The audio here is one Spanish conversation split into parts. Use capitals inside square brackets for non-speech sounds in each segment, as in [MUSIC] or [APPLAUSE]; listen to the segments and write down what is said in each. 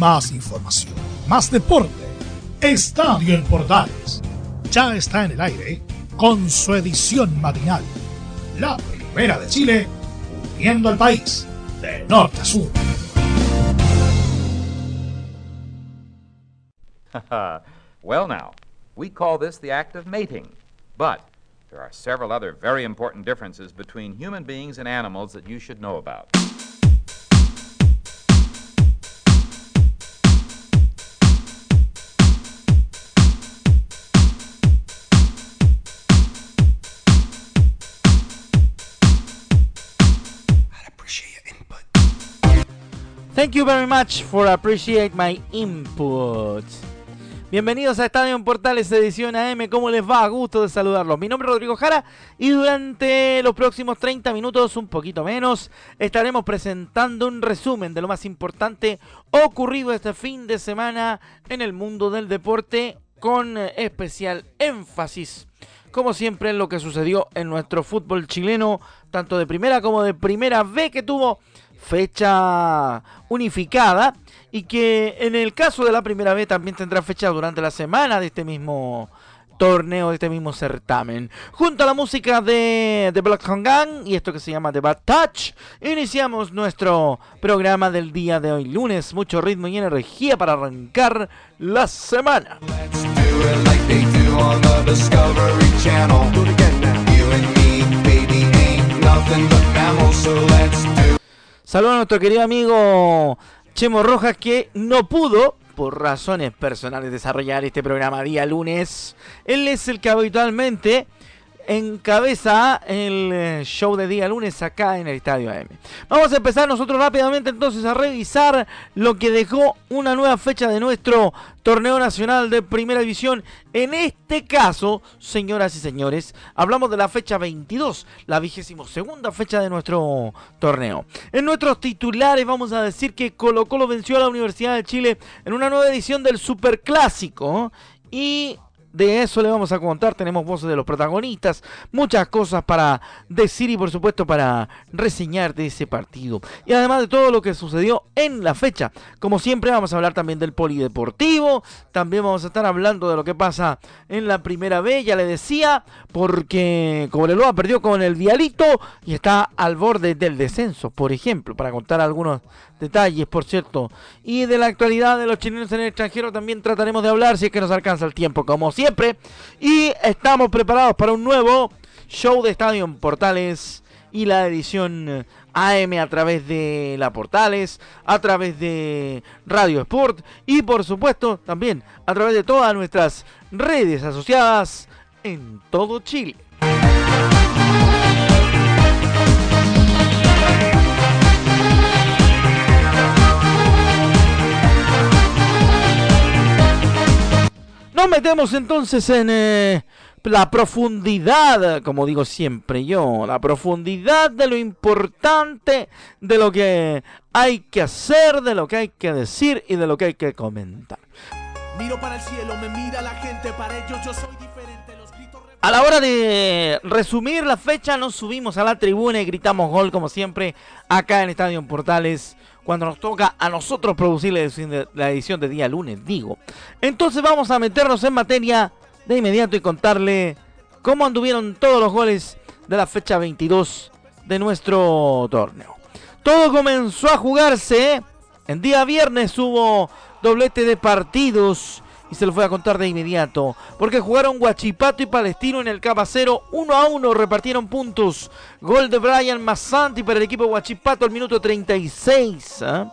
más información, más deporte. Estadio en Portales ya está en el aire con su edición matinal. La primera de Chile, uniendo al país de norte a sur. [LAUGHS] well, now, we call this the act of mating. But there are several other very important differences between human beings and animals that you should know about. Thank you very much for appreciate my input. Bienvenidos a Estadio Portales edición AM. ¿Cómo les va? Gusto de saludarlos. Mi nombre es Rodrigo Jara y durante los próximos 30 minutos, un poquito menos, estaremos presentando un resumen de lo más importante ocurrido este fin de semana en el mundo del deporte con especial énfasis como siempre en lo que sucedió en nuestro fútbol chileno, tanto de primera como de primera B que tuvo fecha unificada y que en el caso de la primera vez también tendrá fecha durante la semana de este mismo torneo, de este mismo certamen. Junto a la música de The Black Gang y esto que se llama The Bad Touch, iniciamos nuestro programa del día de hoy, lunes. Mucho ritmo y energía para arrancar la semana. Saludos a nuestro querido amigo Chemo Rojas que no pudo, por razones personales, desarrollar este programa día lunes. Él es el que habitualmente encabeza el eh, show de día lunes acá en el Estadio AM. Vamos a empezar nosotros rápidamente entonces a revisar lo que dejó una nueva fecha de nuestro torneo nacional de primera división. En este caso, señoras y señores, hablamos de la fecha 22, la vigésimo segunda fecha de nuestro torneo. En nuestros titulares vamos a decir que Colo Colo venció a la Universidad de Chile en una nueva edición del Superclásico y de eso le vamos a contar, tenemos voces de los protagonistas, muchas cosas para decir y por supuesto para reseñar de ese partido. Y además de todo lo que sucedió en la fecha. Como siempre vamos a hablar también del polideportivo, también vamos a estar hablando de lo que pasa en la primera B, ya le decía, porque Cobreloa perdió con el Vialito y está al borde del descenso, por ejemplo, para contar algunos detalles, por cierto. Y de la actualidad de los chilenos en el extranjero también trataremos de hablar si es que nos alcanza el tiempo, como. Y estamos preparados para un nuevo show de Estadio en Portales y la edición AM a través de la Portales, a través de Radio Sport y por supuesto también a través de todas nuestras redes asociadas en todo Chile. Nos metemos entonces en eh, la profundidad, como digo siempre yo, la profundidad de lo importante, de lo que hay que hacer, de lo que hay que decir y de lo que hay que comentar. Miro para el cielo, me mira la gente, para ellos yo soy diferente. Los gritos... A la hora de resumir la fecha, nos subimos a la tribuna y gritamos gol, como siempre, acá en Estadio Portales cuando nos toca a nosotros producir la edición de, día lunes, digo. Entonces vamos a meternos en materia de inmediato y contarle cómo anduvieron todos los goles de la fecha 22 de nuestro torneo. Todo comenzó a jugarse. En día viernes hubo doblete de partidos y se lo voy a contar de inmediato. Porque jugaron Guachipato y Palestino en el Capacero 1 a 1, repartieron puntos. Gol de Brian Massanti para el equipo Guachipato al minuto 36. ¿eh?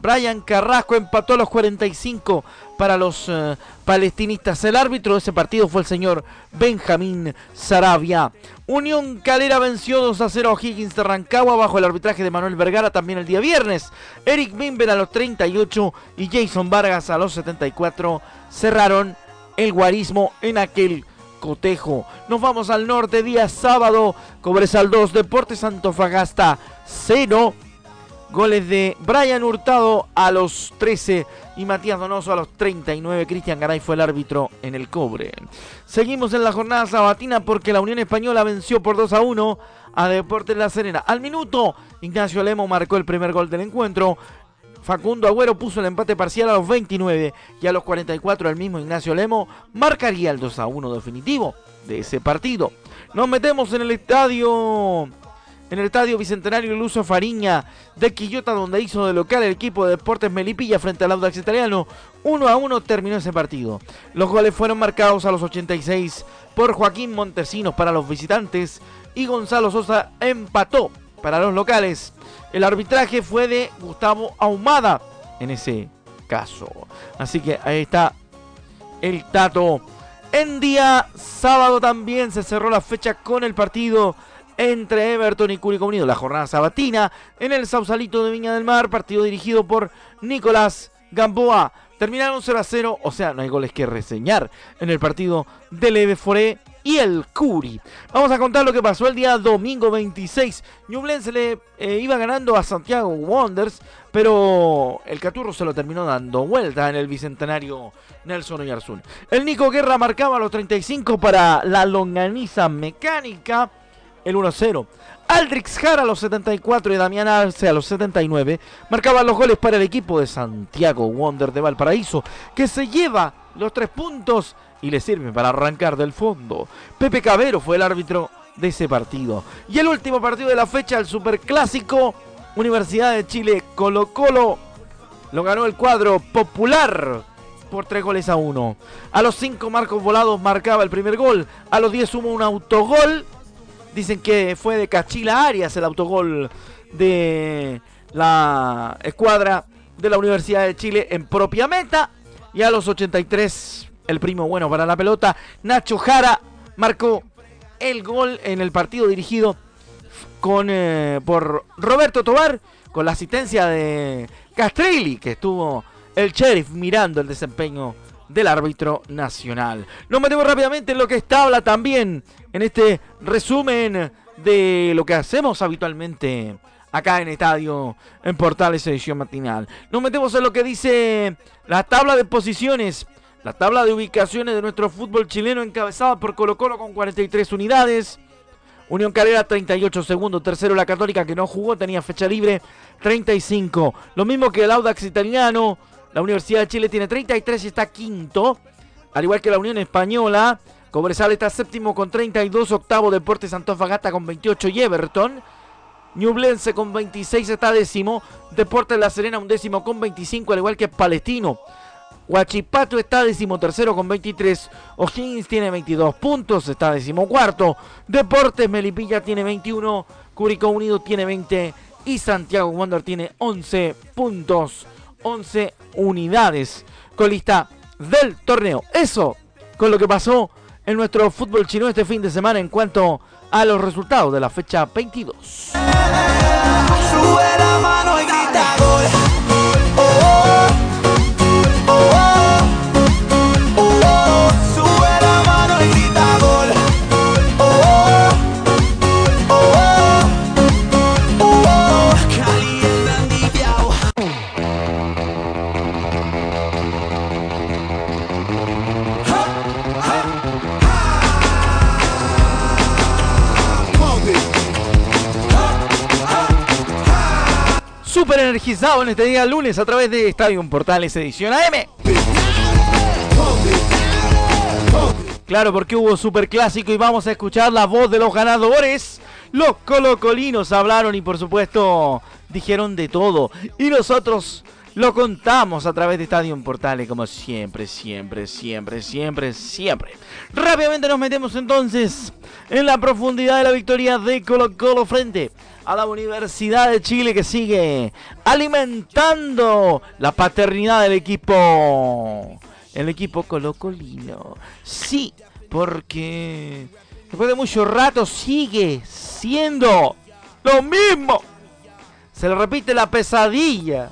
Brian Carrasco empató a los 45 para los eh, palestinistas. El árbitro de ese partido fue el señor Benjamín Sarabia. Unión Calera venció 2 a 0 a Higgins de Rancagua bajo el arbitraje de Manuel Vergara también el día viernes. Eric Bimber a los 38 y Jason Vargas a los 74 cerraron el guarismo en aquel cotejo. Nos vamos al norte día sábado. Cobresal 2, Deportes Antofagasta 0. Goles de Brian Hurtado a los 13 y Matías Donoso a los 39. Cristian Garay fue el árbitro en el cobre. Seguimos en la jornada sabatina porque la Unión Española venció por 2 a 1 a Deportes La Serena. Al minuto, Ignacio Lemo marcó el primer gol del encuentro. Facundo Agüero puso el empate parcial a los 29 y a los 44 el mismo Ignacio Lemo marcaría el 2 a 1 definitivo de ese partido. Nos metemos en el estadio en el estadio Bicentenario Luso Fariña de Quillota, donde hizo de local el equipo de Deportes Melipilla frente al Audax Italiano. 1 a 1 terminó ese partido. Los goles fueron marcados a los 86 por Joaquín Montesinos para los visitantes y Gonzalo Sosa empató para los locales. El arbitraje fue de Gustavo Ahumada en ese caso. Así que ahí está el dato. En día sábado también se cerró la fecha con el partido entre Everton y Curicó Unido. La jornada sabatina en el Sausalito de Viña del Mar, partido dirigido por Nicolás Gamboa. Terminaron 0 a 0, o sea, no hay goles que reseñar en el partido del Eve Foré y el Curi. Vamos a contar lo que pasó el día domingo 26. Ñublense le eh, iba ganando a Santiago Wonders, pero el Caturro se lo terminó dando vuelta en el bicentenario Nelson Oyarzún. El Nico Guerra marcaba los 35 para la longaniza mecánica el 1-0. Aldrix Jara a los 74 y Damián Arce a los 79 marcaban los goles para el equipo de Santiago Wonder de Valparaíso, que se lleva los tres puntos y le sirven para arrancar del fondo. Pepe Cabero fue el árbitro de ese partido. Y el último partido de la fecha, el Superclásico, Universidad de Chile Colo Colo, lo ganó el cuadro popular por tres goles a uno. A los cinco Marcos Volados marcaba el primer gol, a los 10 hubo un autogol Dicen que fue de Cachila Arias el autogol de la escuadra de la Universidad de Chile en propia meta. Y a los 83, el primo bueno para la pelota, Nacho Jara marcó el gol en el partido dirigido con, eh, por Roberto Tobar, con la asistencia de Castrilli, que estuvo el sheriff mirando el desempeño del árbitro nacional. Nos metemos rápidamente en lo que está habla también en este resumen de lo que hacemos habitualmente acá en Estadio en Portales Edición Matinal. Nos metemos en lo que dice la tabla de posiciones, la tabla de ubicaciones de nuestro fútbol chileno encabezada por Colo Colo con 43 unidades. Unión Calera 38 segundos, tercero la Católica que no jugó, tenía fecha libre 35. Lo mismo que el Audax italiano, la Universidad de Chile tiene 33 y está quinto, al igual que la Unión Española. Cobresal está séptimo con 32, octavo Deportes Antofagasta con 28 y Everton. Ñublense con 26 está décimo. Deportes La Serena un décimo con 25, al igual que Palestino. Huachipato está décimo tercero con 23. O'Higgins tiene 22 puntos, está décimo cuarto. Deportes Melipilla tiene 21. Curicó Unido tiene 20. Y Santiago Wander tiene 11 puntos. 11 unidades. Colista del torneo. Eso con lo que pasó en nuestro fútbol chino este fin de semana en cuanto a los resultados de la fecha 22. Energizado en este día lunes a través de Estadio Portales Edición AM. Claro, porque hubo super clásico y vamos a escuchar la voz de los ganadores. Los colocolinos hablaron y por supuesto dijeron de todo. Y nosotros lo contamos a través de Estadio Portales como siempre, siempre, siempre, siempre, siempre. Rápidamente nos metemos entonces en la profundidad de la victoria de Colo Colo frente a la Universidad de Chile que sigue alimentando la paternidad del equipo. El equipo colocolino. Sí, porque después de mucho rato sigue siendo lo mismo. Se le repite la pesadilla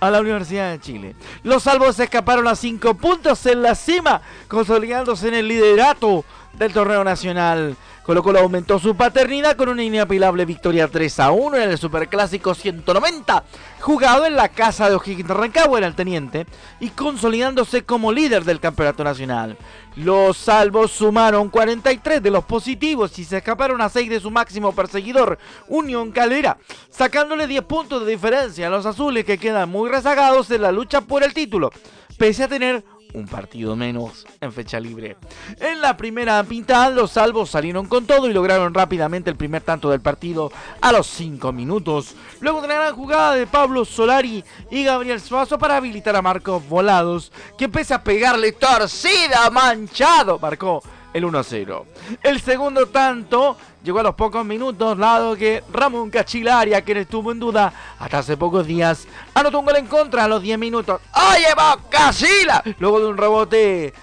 a la Universidad de Chile. Los salvos escaparon a cinco puntos en la cima, consolidándose en el liderato del torneo nacional. Colo Colo aumentó su paternidad con una inapelable victoria 3 a 1 en el Superclásico 190, jugado en la casa de O'Higgins Rancagua en el Teniente y consolidándose como líder del campeonato nacional. Los salvos sumaron 43 de los positivos y se escaparon a 6 de su máximo perseguidor, Unión Calera, sacándole 10 puntos de diferencia a los azules que quedan muy rezagados en la lucha por el título, pese a tener un partido menos en fecha libre. En la primera mitad, los salvos salieron con todo y lograron rápidamente el primer tanto del partido a los 5 minutos. Luego de la gran jugada de Pablo Solari y Gabriel Suazo para habilitar a Marcos Volados, que empieza a pegarle torcida, manchado, marcó el 1-0. El segundo tanto llegó a los pocos minutos, dado que Ramón Cachilaria, quien estuvo en duda hasta hace pocos días, anotó un gol en contra a los 10 minutos. ¡Oye, Cachila! Luego de un rebote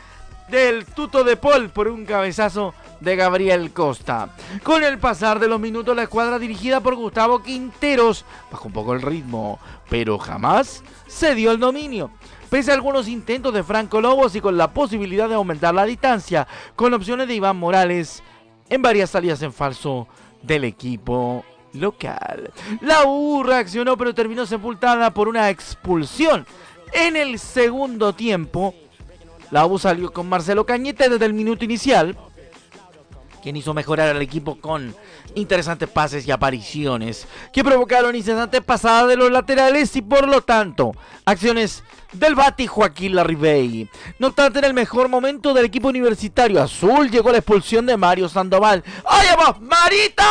del tuto de Paul por un cabezazo de Gabriel Costa. Con el pasar de los minutos, la escuadra dirigida por Gustavo Quinteros bajó un poco el ritmo, pero jamás se dio el dominio. Pese a algunos intentos de Franco Lobos y con la posibilidad de aumentar la distancia, con opciones de Iván Morales en varias salidas en falso del equipo local. La U reaccionó pero terminó sepultada por una expulsión. En el segundo tiempo, la U salió con Marcelo Cañete desde el minuto inicial, quien hizo mejorar al equipo con interesantes pases y apariciones que provocaron incesantes pasadas de los laterales y por lo tanto acciones del Bati Joaquín Larribey. No obstante, en el mejor momento del equipo universitario azul llegó la expulsión de Mario Sandoval. ¡Oye vos, Marito!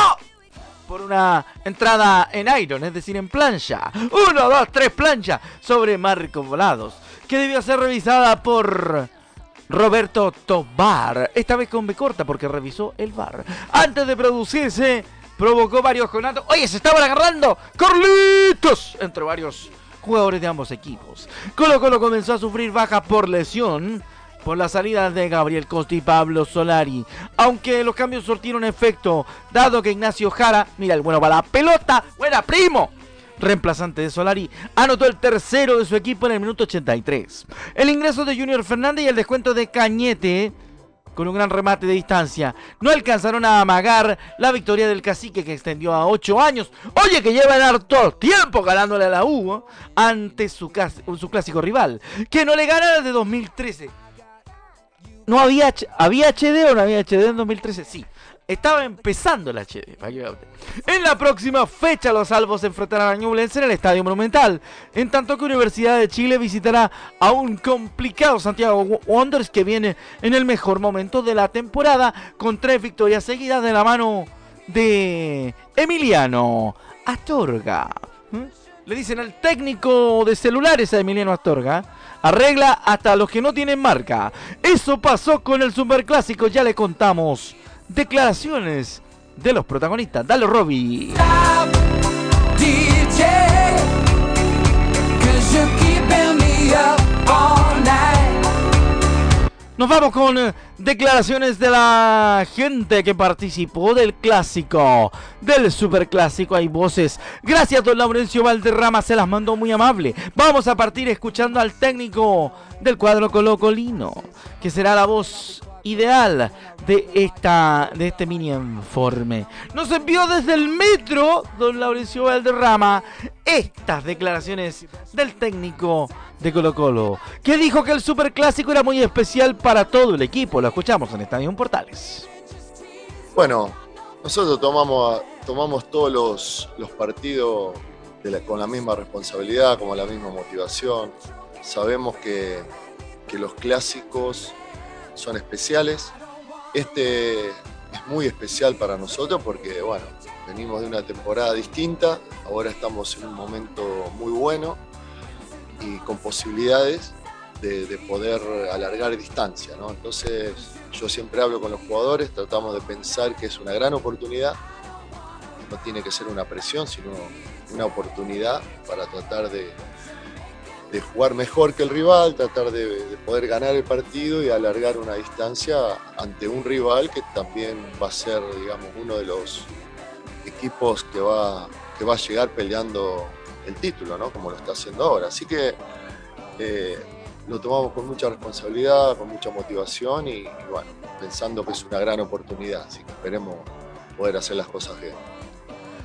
Por una entrada en iron, es decir, en plancha. Uno, dos, tres plancha sobre Marco Volados, que debió ser revisada por Roberto Tobar. Esta vez con B corta porque revisó el bar. Antes de producirse, provocó varios conatos. Oye, se estaban agarrando. Carlitos. Entre varios jugadores de ambos equipos. Colo Colo comenzó a sufrir bajas por lesión por la salida de Gabriel Costa y Pablo Solari. Aunque los cambios surtieron efecto, dado que Ignacio Jara, mira el bueno para la pelota, buena primo, reemplazante de Solari, anotó el tercero de su equipo en el minuto 83. El ingreso de Junior Fernández y el descuento de Cañete con un gran remate de distancia. No alcanzaron a amagar la victoria del cacique que extendió a 8 años. Oye, que lleva harto tiempo ganándole a la U ¿eh? ante su, su clásico rival. Que no le gana desde 2013. ¿No había, había HD o no había HD en 2013? Sí. Estaba empezando el HD. En la próxima fecha, los salvos se enfrentarán a Ñublense en el Estadio Monumental. En tanto que Universidad de Chile visitará a un complicado Santiago Wanderers que viene en el mejor momento de la temporada con tres victorias seguidas de la mano de Emiliano Astorga. ¿Mm? Le dicen al técnico de celulares a Emiliano Astorga. Arregla hasta los que no tienen marca. Eso pasó con el Superclásico, ya le contamos declaraciones de los protagonistas. Dale, Robbie. Nos vamos con eh, declaraciones de la gente que participó del clásico, del superclásico. Hay voces. Gracias, don Laurencio Valderrama, se las mandó muy amable. Vamos a partir escuchando al técnico del cuadro colocolino, que será la voz ideal de esta de este mini informe. Nos envió desde el metro don Laurencio Valderrama estas declaraciones del técnico de Colo Colo, que dijo que el superclásico era muy especial para todo el equipo. Escuchamos en Estadio Portales. Bueno, nosotros tomamos, tomamos todos los, los partidos con la misma responsabilidad, con la misma motivación. Sabemos que, que los clásicos son especiales. Este es muy especial para nosotros porque, bueno, venimos de una temporada distinta, ahora estamos en un momento muy bueno y con posibilidades de, poder alargar distancia. Entonces, yo siempre hablo con los jugadores, tratamos de pensar que es una gran oportunidad, no tiene que ser una presión, sino una oportunidad para tratar de, de jugar mejor que el rival, tratar de, poder ganar el partido y alargar una distancia ante un rival que también va a ser, digamos, uno de los equipos que va, que va a llegar peleando el título, ¿no? Como lo está haciendo ahora. Así que eh, lo tomamos con mucha responsabilidad, con mucha motivación y, bueno, pensando que es una gran oportunidad, así que esperemos poder hacer las cosas bien.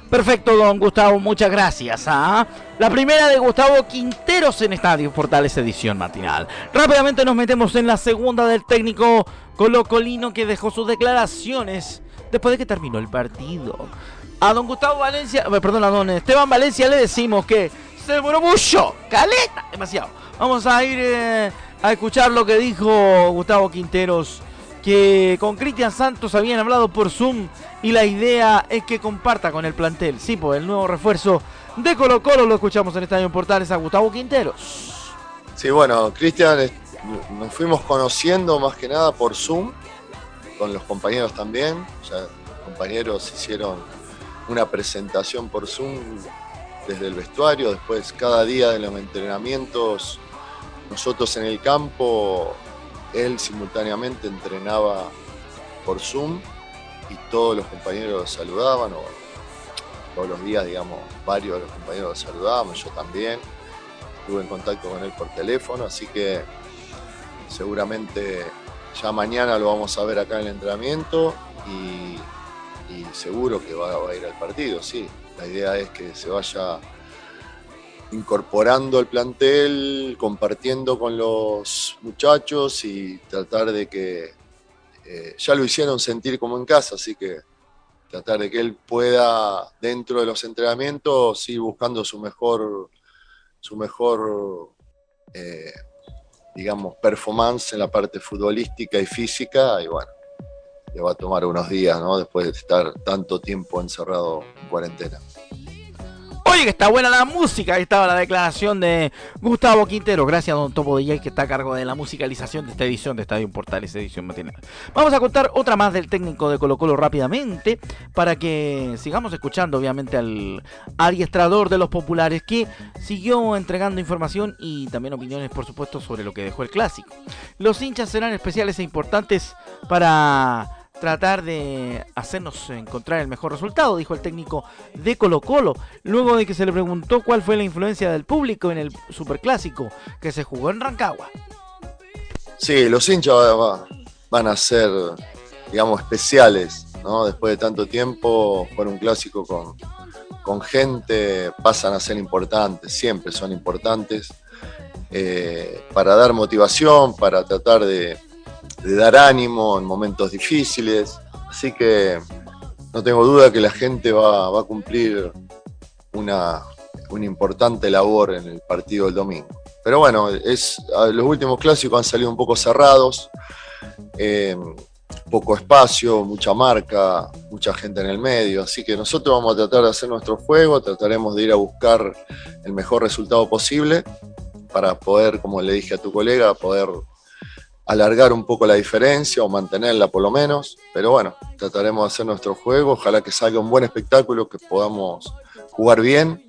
Perfecto, don Gustavo, muchas gracias. ¿ah? La primera de Gustavo Quinteros en Estadio Portales edición matinal. Rápidamente nos metemos en la segunda del técnico colocolino que dejó sus declaraciones después de que terminó el partido. A don Gustavo Valencia, eh, perdón, a don Esteban Valencia le decimos que se demoró mucho, caleta, demasiado. Vamos a ir eh, a escuchar lo que dijo Gustavo Quinteros, que con Cristian Santos habían hablado por Zoom y la idea es que comparta con el plantel. Sí, pues el nuevo refuerzo de Colo Colo lo escuchamos en Estadio Portales a Gustavo Quinteros. Sí, bueno, Cristian, nos fuimos conociendo más que nada por Zoom, con los compañeros también. Los compañeros hicieron una presentación por Zoom desde el vestuario, después cada día de los entrenamientos, nosotros en el campo, él simultáneamente entrenaba por Zoom y todos los compañeros lo saludaban, o todos los días, digamos, varios de los compañeros lo saludábamos, yo también. Estuve en contacto con él por teléfono, así que seguramente ya mañana lo vamos a ver acá en el entrenamiento y, seguro que va, va, a ir al partido, sí. La idea es que se vaya incorporando al plantel, compartiendo con los muchachos y tratar de que eh, ya lo hicieron sentir como en casa, así que tratar de que él pueda dentro de los entrenamientos ir buscando su mejor, su mejor eh, digamos, performance en la parte futbolística y física y bueno, le va a tomar unos días, ¿no? Después de estar tanto tiempo encerrado en cuarentena. Oye, que está buena la música. Ahí estaba la declaración de Gustavo Quintero. Gracias a Don Topo DJ que está a cargo de la musicalización de esta edición de Estadio Portales, edición matinal. Vamos a contar otra más del técnico de Colo Colo rápidamente para que sigamos escuchando obviamente al adiestrador de los populares que siguió entregando información y también opiniones por supuesto sobre lo que dejó el clásico. Los hinchas serán especiales e importantes para tratar de hacernos encontrar el mejor resultado, dijo el técnico de Colo Colo, luego de que se le preguntó cuál fue la influencia del público en el Superclásico que se jugó en Rancagua. Sí, los hinchas van a ser, digamos, especiales, ¿no? Después de tanto tiempo, por un clásico con, con gente, pasan a ser importantes, siempre son importantes, eh, para dar motivación, para tratar de, de dar ánimo en momentos difíciles. Así que no tengo duda que la gente va, a cumplir una, importante labor en el partido del domingo. Pero bueno, es, los últimos clásicos han salido un poco cerrados, eh, poco espacio, mucha marca, mucha gente en el medio, así que nosotros vamos a tratar de hacer nuestro juego, trataremos de ir a buscar el mejor resultado posible para poder, como le dije a tu colega, poder alargar un poco la diferencia o mantenerla por lo menos. Pero bueno, trataremos de hacer nuestro juego. Ojalá que salga un buen espectáculo, que podamos jugar bien.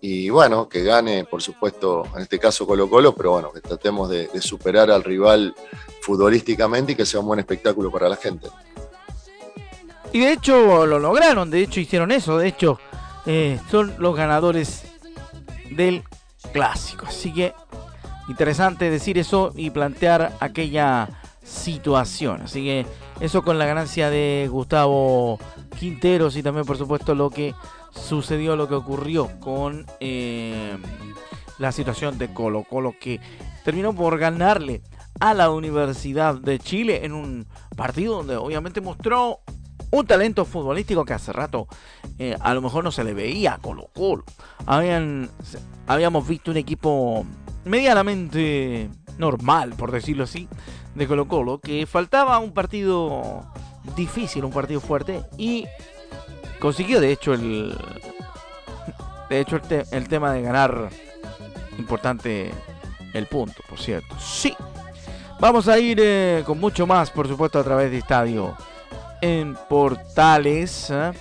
Y bueno, que gane, por supuesto, en este caso Colo Colo, pero bueno, que tratemos de, superar al rival futbolísticamente y que sea un buen espectáculo para la gente. Y de hecho lo lograron, de hecho hicieron eso, de hecho eh, son los ganadores del clásico. Así que interesante decir eso y plantear aquella situación. Así que eso con la ganancia de Gustavo Quinteros y también por supuesto lo que sucedió, lo que ocurrió con eh, la situación de Colo Colo que terminó por ganarle a la Universidad de Chile en un partido donde obviamente mostró un talento futbolístico que hace rato eh, a lo mejor no se le veía a Colo Colo. Habían, habíamos visto un equipo medianamente normal, por decirlo así, de Colo Colo, que faltaba un partido difícil, un partido fuerte, y consiguió de hecho el, de hecho el, tema de ganar importante el punto, por cierto. Sí, vamos a ir eh, con mucho más, por supuesto, a través de Estadio en Portales, ¿eh?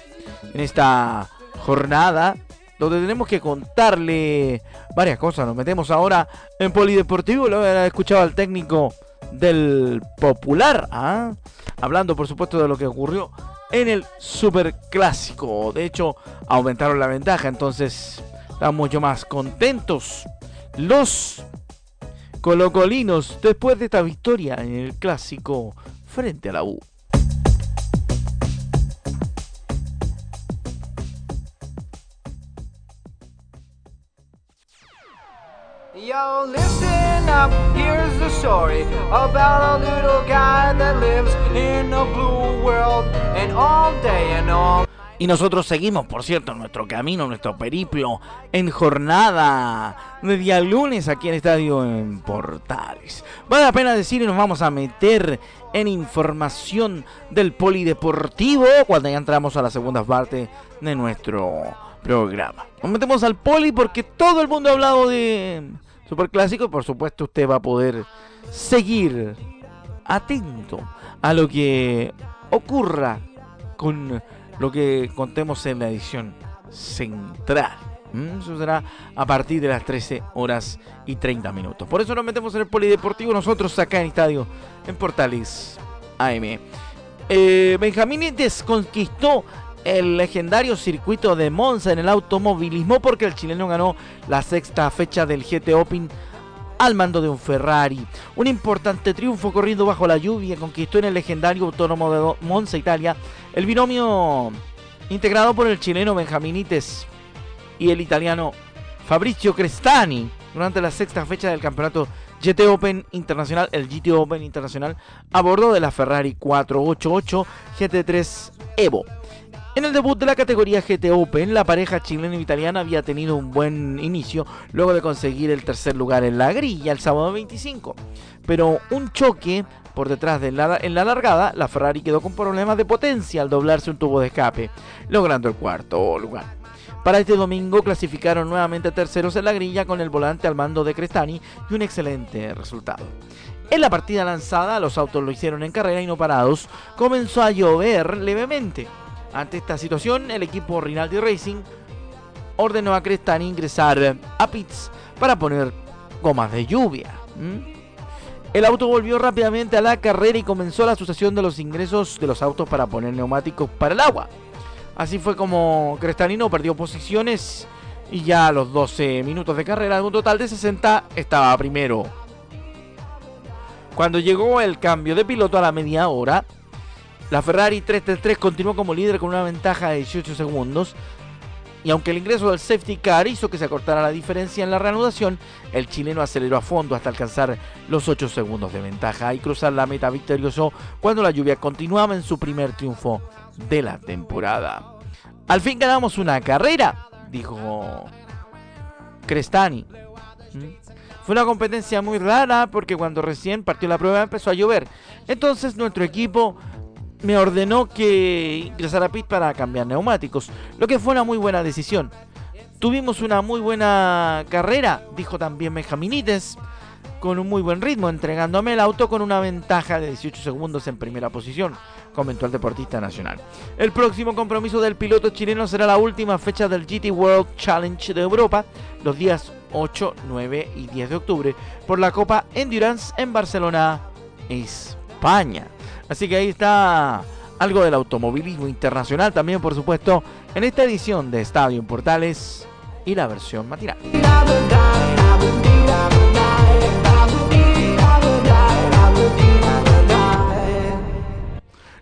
en esta jornada donde tenemos que contarle varias cosas. Nos metemos ahora en Polideportivo, lo he escuchado al técnico del Popular, ¿ah? hablando por supuesto de lo que ocurrió en el Super Clásico. De hecho, aumentaron la ventaja, entonces están mucho más contentos los colocolinos después de esta victoria en el clásico frente a la U. Yo, listen up, here's the story about a little guy that lives in a blue world, and all day and all. Y nosotros seguimos, por cierto, nuestro camino, nuestro periplo en jornada de día lunes aquí en Estadio en Portales. Vale la pena decir y nos vamos a meter en información del polideportivo cuando ya entramos a la segunda parte de nuestro programa. Nos metemos al poli porque todo el mundo ha hablado de Superclásico y por supuesto usted va a poder seguir atento a lo que ocurra con lo que contemos en la edición central. Eso será a partir de las 13 horas y 30 minutos. Por eso nos metemos en el polideportivo nosotros acá en Estadio, en Portales AM. Eh, Benjamín desconquistó el legendario circuito de Monza en el automovilismo porque el chileno ganó la sexta fecha del GT Open al mando de un Ferrari. Un importante triunfo corriendo bajo la lluvia conquistó en el legendario autónomo de Monza, Italia, el binomio integrado por el chileno Benjaminites y el italiano Fabrizio Crestani durante la sexta fecha del campeonato GT Open Internacional, el GT Open Internacional, a bordo de la Ferrari 488 GT3 Evo. En el debut de la categoría GT Open, la pareja chileno-italiana había tenido un buen inicio luego de conseguir el tercer lugar en la grilla el sábado 25. Pero un choque por detrás de la, en la largada, la Ferrari quedó con problemas de potencia al doblarse un tubo de escape, logrando el cuarto lugar. Para este domingo clasificaron nuevamente terceros en la grilla con el volante al mando de Crestani y un excelente resultado. En la partida lanzada, los autos lo hicieron en carrera y no parados, comenzó a llover levemente ante esta situación, el equipo Rinaldi Racing ordenó a Crestani ingresar a pits para poner gomas de lluvia. El auto volvió rápidamente a la carrera y comenzó la sucesión de los ingresos de los autos para poner neumáticos para el agua. Así fue como Crestani no perdió posiciones y ya a los 12 minutos de carrera de un total de 60 estaba primero. Cuando llegó el cambio de piloto a la media hora, la Ferrari 333 continuó como líder con una ventaja de 18 segundos. Y aunque el ingreso del safety car hizo que se acortara la diferencia en la reanudación, el chileno aceleró a fondo hasta alcanzar los 8 segundos de ventaja y cruzar la meta victorioso cuando la lluvia continuaba en su primer triunfo de la temporada. Al fin ganamos una carrera, dijo Crestani. ¿Mm? Fue una competencia muy rara porque cuando recién partió la prueba empezó a llover. Entonces nuestro equipo me ordenó que ingresara a pit para cambiar neumáticos, lo que fue una muy buena decisión. Tuvimos una muy buena carrera, dijo también Benjaminites, con un muy buen ritmo, entregándome el auto con una ventaja de 18 segundos en primera posición, comentó el deportista nacional. El próximo compromiso del piloto chileno será la última fecha del GT World Challenge de Europa, los días 8, 9 y 10 de octubre, por la Copa Endurance en Barcelona, España. Así que ahí está algo del automovilismo internacional también, por supuesto, en esta edición de Estadio en Portales y la versión matinal.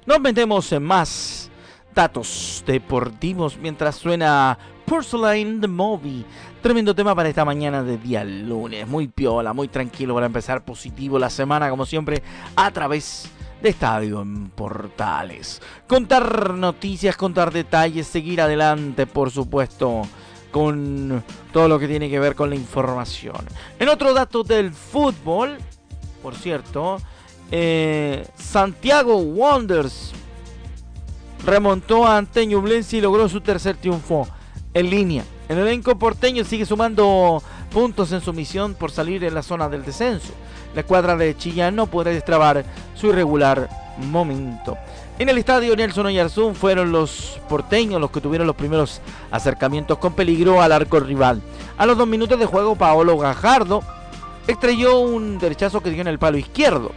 Nos metemos en más datos deportivos mientras suena Porcelain the Movie. Tremendo tema para esta mañana de día lunes. Muy piola, muy tranquilo para empezar positivo la semana, como siempre, a través de Estadio en Portales. Contar noticias, contar detalles, seguir adelante, por supuesto, con todo lo que tiene que ver con la información. En otro dato del fútbol, por cierto, eh, Santiago Wonders remontó a Anteño Blensi y logró su tercer triunfo en línea. El elenco porteño sigue sumando puntos en su misión por salir en la zona del descenso la escuadra de Chillán no podrá destrabar su irregular momento. En el estadio Nelson Oyarzún fueron los porteños los que tuvieron los primeros acercamientos con peligro al arco rival. A los dos minutos de juego, Paolo Gajardo estrelló un derechazo que dio en el palo izquierdo.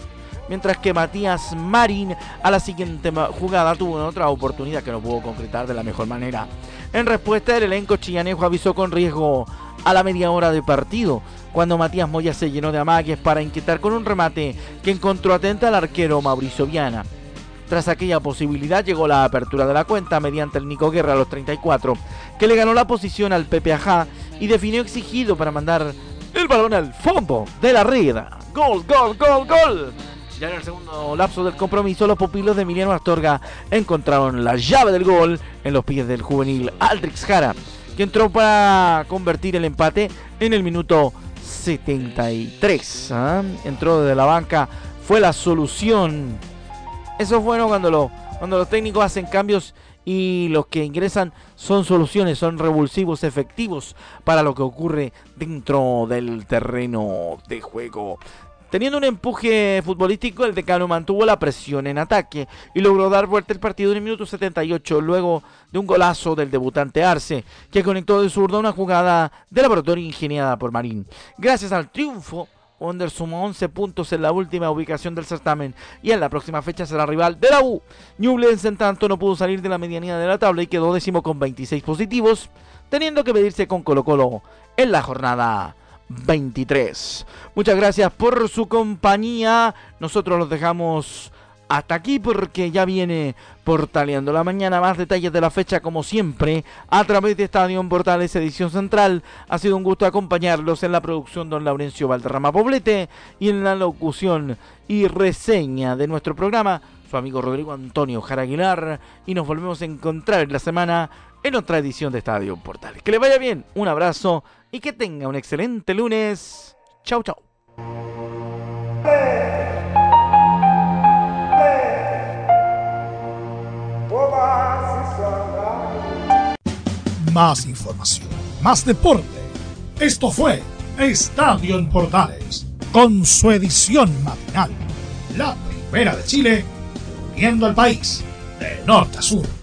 Mientras que Matías Marín a la siguiente jugada tuvo otra oportunidad que no pudo concretar de la mejor manera. En respuesta, el elenco chillanejo avisó con riesgo a la media hora de partido cuando Matías Moya se llenó de amagues para inquietar con un remate que encontró atenta al arquero Mauricio Viana. Tras aquella posibilidad llegó la apertura de la cuenta mediante el Nico Guerra a los 34, que le ganó la posición al Pepe Ajá y definió exigido para mandar el balón al fondo de la red. Gol, gol, gol, gol. Ya en el segundo lapso del compromiso, los pupilos de Emiliano Astorga encontraron la llave del gol en los pies del juvenil Aldrix Jara, que entró para convertir el empate en el minuto 73. ¿ah? Entró desde la banca, fue la solución. Eso es bueno cuando, cuando los técnicos hacen cambios y los que ingresan son soluciones, son revulsivos efectivos para lo que ocurre dentro del terreno de juego. Teniendo un empuje futbolístico, el decano mantuvo la presión en ataque y logró dar vuelta el partido en el minuto 78 luego de un golazo del debutante Arce, que conectó de zurdo una jugada de laboratorio ingeniada por Marín. Gracias al triunfo, Wonder sumó 11 puntos en la última ubicación del certamen y en la próxima fecha será rival de la U. Newlands en tanto no pudo salir de la medianía de la tabla y quedó décimo con 26 positivos, teniendo que medirse con Colo Colo en la jornada 23. Muchas gracias por su compañía. Nosotros los dejamos hasta aquí porque ya viene Portaleando la Mañana. Más detalles de la fecha como siempre a través de Estadio Portales Edición Central. Ha sido un gusto acompañarlos en la producción don Laurencio Valderrama Poblete y en la locución y reseña de nuestro programa su amigo Rodrigo Antonio Jaraguilar y nos volvemos a encontrar en la semana en otra edición de Estadio Portales. Que le vaya bien, un abrazo y que tenga un excelente lunes. Chau, chau. Más información, más deporte. Esto fue Estadio en Portales, con su edición matinal. La primera de Chile, viendo al país de norte a sur.